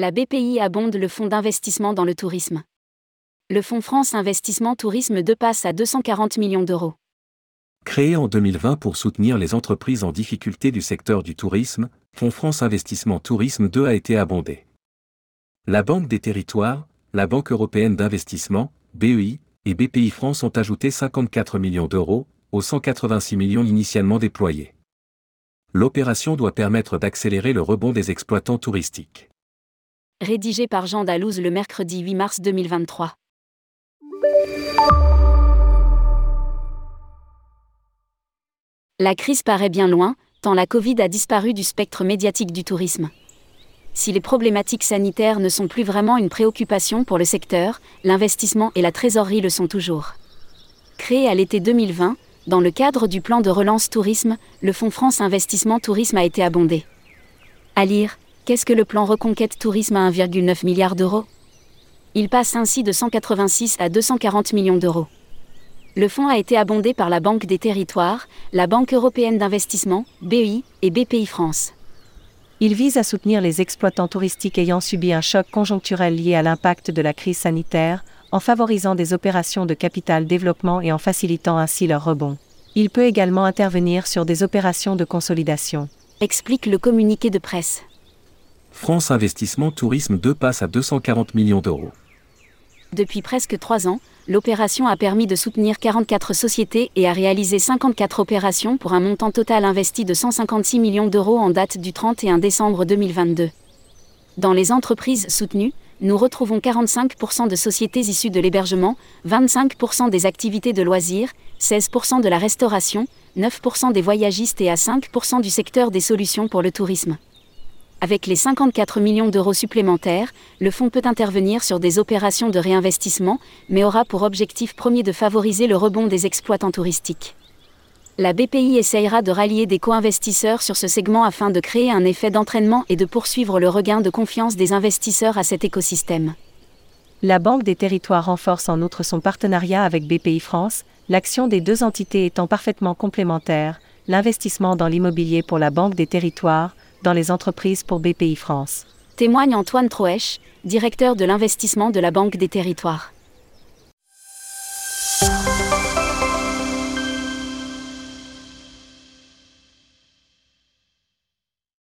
La BPI abonde le fonds d'investissement dans le tourisme. Le fonds France Investissement Tourisme 2 passe à 240 millions d'euros. Créé en 2020 pour soutenir les entreprises en difficulté du secteur du tourisme, Fonds France Investissement Tourisme 2 a été abondé. La Banque des Territoires, la Banque européenne d'investissement, BEI, et BPI France ont ajouté 54 millions d'euros, aux 186 millions initialement déployés. L'opération doit permettre d'accélérer le rebond des exploitants touristiques rédigé par Jean Dalouse le mercredi 8 mars 2023. La crise paraît bien loin, tant la Covid a disparu du spectre médiatique du tourisme. Si les problématiques sanitaires ne sont plus vraiment une préoccupation pour le secteur, l'investissement et la trésorerie le sont toujours. Créé à l'été 2020, dans le cadre du plan de relance tourisme, le Fonds France Investissement Tourisme a été abondé. À lire, Qu'est-ce que le plan Reconquête Tourisme à 1,9 milliard d'euros? Il passe ainsi de 186 à 240 millions d'euros. Le fonds a été abondé par la Banque des Territoires, la Banque européenne d'investissement, BEI et BPI France. Il vise à soutenir les exploitants touristiques ayant subi un choc conjoncturel lié à l'impact de la crise sanitaire, en favorisant des opérations de capital développement et en facilitant ainsi leur rebond. Il peut également intervenir sur des opérations de consolidation. Explique le communiqué de presse. France Investissement Tourisme 2 passe à 240 millions d'euros. Depuis presque trois ans, l'opération a permis de soutenir 44 sociétés et a réalisé 54 opérations pour un montant total investi de 156 millions d'euros en date du 31 décembre 2022. Dans les entreprises soutenues, nous retrouvons 45% de sociétés issues de l'hébergement, 25% des activités de loisirs, 16% de la restauration, 9% des voyagistes et à 5% du secteur des solutions pour le tourisme. Avec les 54 millions d'euros supplémentaires, le fonds peut intervenir sur des opérations de réinvestissement, mais aura pour objectif premier de favoriser le rebond des exploitants touristiques. La BPI essayera de rallier des co-investisseurs sur ce segment afin de créer un effet d'entraînement et de poursuivre le regain de confiance des investisseurs à cet écosystème. La Banque des Territoires renforce en outre son partenariat avec BPI France, l'action des deux entités étant parfaitement complémentaire, l'investissement dans l'immobilier pour la Banque des Territoires, dans les entreprises pour BPI France. Témoigne Antoine Troèche, directeur de l'investissement de la Banque des Territoires.